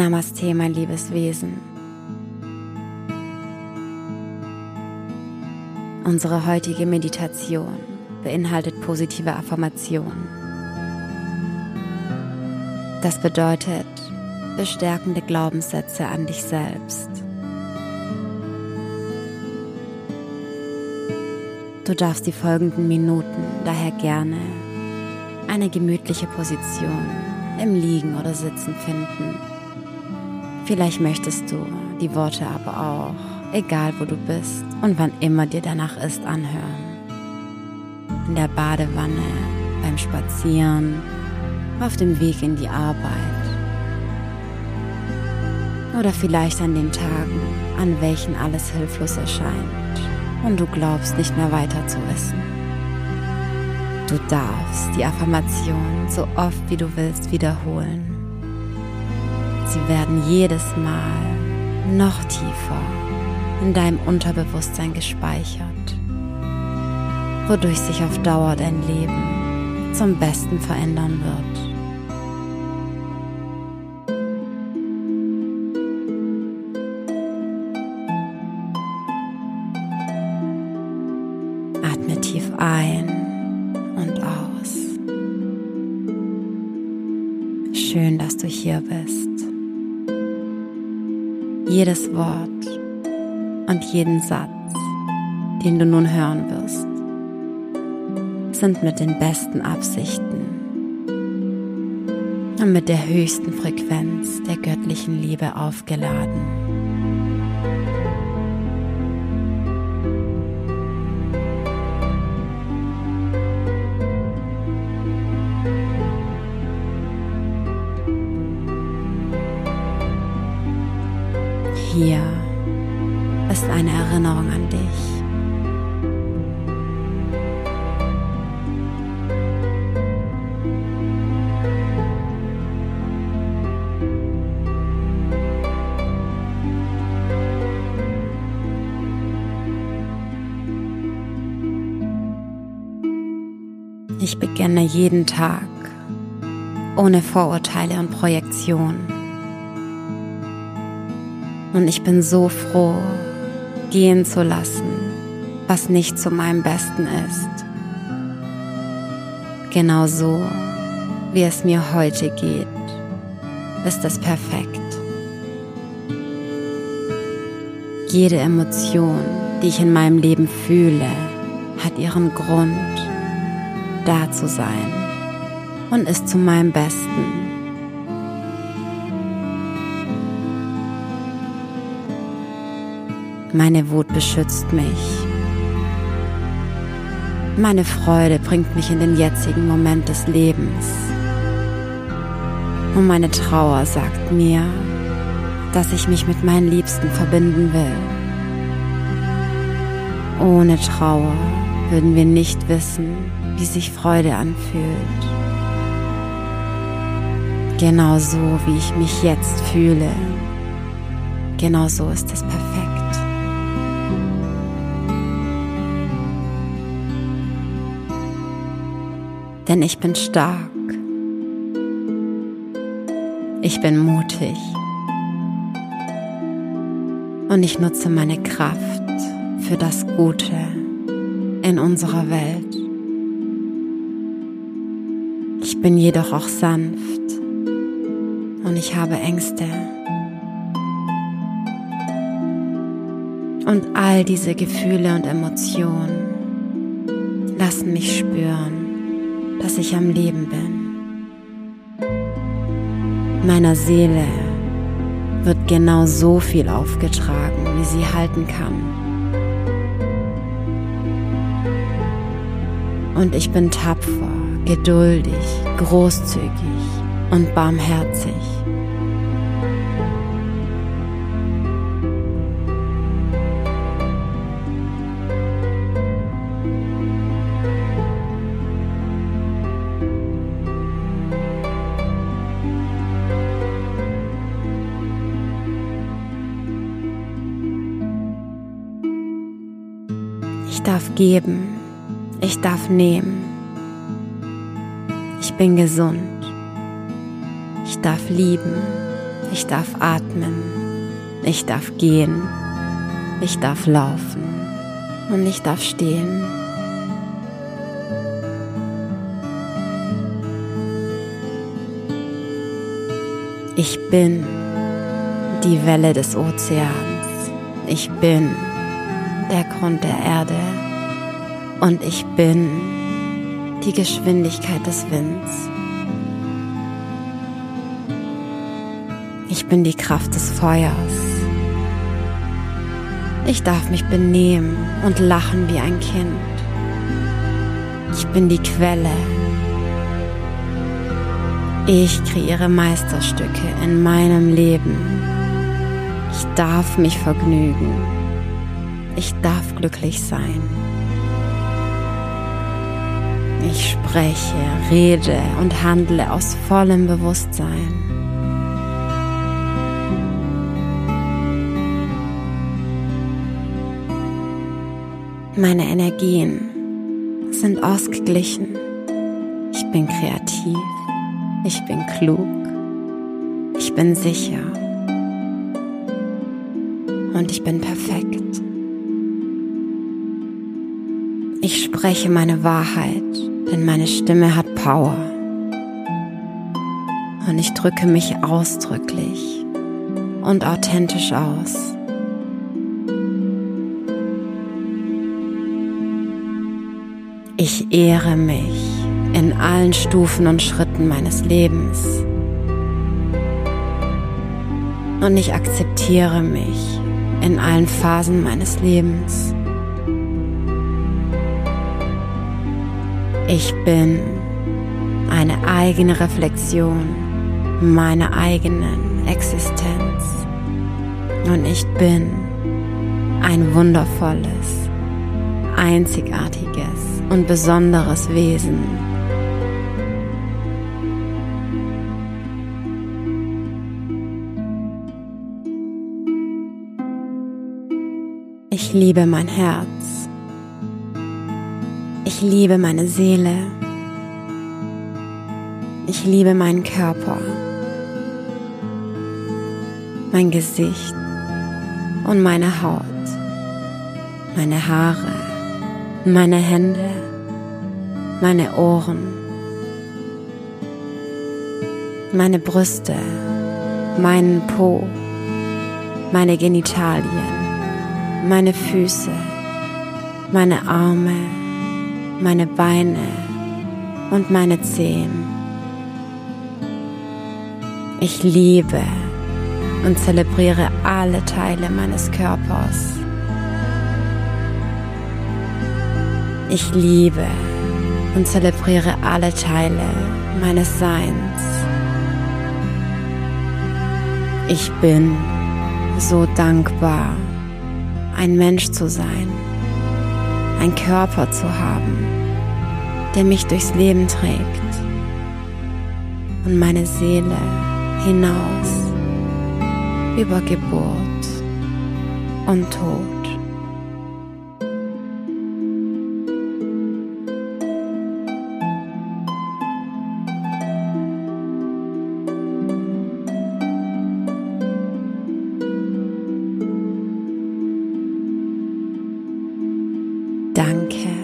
Namaste, mein liebes Wesen. Unsere heutige Meditation beinhaltet positive Affirmationen. Das bedeutet bestärkende Glaubenssätze an dich selbst. Du darfst die folgenden Minuten daher gerne eine gemütliche Position im Liegen oder Sitzen finden Vielleicht möchtest du die Worte aber auch, egal wo du bist und wann immer dir danach ist, anhören. In der Badewanne, beim Spazieren, auf dem Weg in die Arbeit. Oder vielleicht an den Tagen, an welchen alles hilflos erscheint und du glaubst nicht mehr weiter zu wissen. Du darfst die Affirmation so oft wie du willst wiederholen Sie werden jedes Mal noch tiefer in deinem Unterbewusstsein gespeichert, wodurch sich auf Dauer dein Leben zum Besten verändern wird. Atme tief ein und aus. Schön, dass du hier bist jedes Wort und jeden Satz, den du nun hören wirst, sind mit den besten Absichten und mit der höchsten Frequenz der göttlichen Liebe aufgeladen. Hier ist eine Erinnerung an dich. Ich beginne jeden Tag ohne Vorurteile und Projektion und ich bin so froh, gehen zu lassen, was nicht zu meinem Besten ist. Genau so, wie es mir heute geht, ist es perfekt. Jede Emotion, die ich in meinem Leben fühle, hat ihren Grund, da zu sein und ist zu meinem Besten. Meine Wut beschützt mich. Meine Freude bringt mich in den jetzigen Moment des Lebens. Und meine Trauer sagt mir, dass ich mich mit meinen Liebsten verbinden will. Ohne Trauer würden wir nicht wissen, wie sich Freude anfühlt. Genauso wie ich mich jetzt fühle. Genauso ist es perfekt. Denn ich bin stark. Ich bin mutig. Und ich nutze meine Kraft für das Gute in unserer Welt. Ich bin jedoch auch sanft und ich habe Ängste. Und all diese Gefühle und Emotionen lassen mich spüren, dass ich am Leben bin. Meiner Seele wird genau so viel aufgetragen, wie sie halten kann. Und ich bin tapfer, geduldig, großzügig und barmherzig. Ich darf geben, ich darf nehmen. Ich bin gesund. Ich darf lieben, Ich darf atmen. Ich darf gehen. Ich darf laufen. Und ich darf stehen. Ich bin die Welle des Ozeans. Ich bin der Grund der Erde. Und ich bin die Geschwindigkeit des Winds. Ich bin die Kraft des Feuers. Ich darf mich benehmen und lachen wie ein Kind. Ich bin die Quelle ich kreiere Meisterstücke in meinem Leben. Ich darf mich vergnügen. Ich darf glücklich sein. Ich spreche, rede und handle aus vollem Bewusstsein. Meine Energien sind ausgeglichen. Ich bin kreativ. Ich bin klug. Ich bin sicher. Und ich bin perfekt. Ich spreche meine Wahrheit, denn meine Stimme hat Power. Und ich drücke mich ausdrücklich und authentisch aus. Ich ehre mich in allen Stufen und Schritten meines Lebens. Und ich akzeptiere mich in allen Phasen meines Lebens. Ich bin eine eigene Reflexion meiner eigenen Existenz. Und ich bin ein wundervolles, einzigartiges und besonderes Wesen. Ich liebe mein Herz. Ich liebe meine Seele. Ich liebe meinen Körper, mein Gesicht und meine Haut, meine Haare, meine Hände, meine Ohren, meine Brüste, meinen Po, meine Genitalien meine Füße, meine Arme, meine Beine und meine Zehen. Ich liebe und zelebriere alle Teile meines Körpers. Ich liebe und zelebriere alle Teile meines Seins. Ich bin so dankbar ein Mensch zu sein, ein Körper zu haben, der mich durchs Leben trägt und meine Seele hinaus über Geburt und Tod. Danke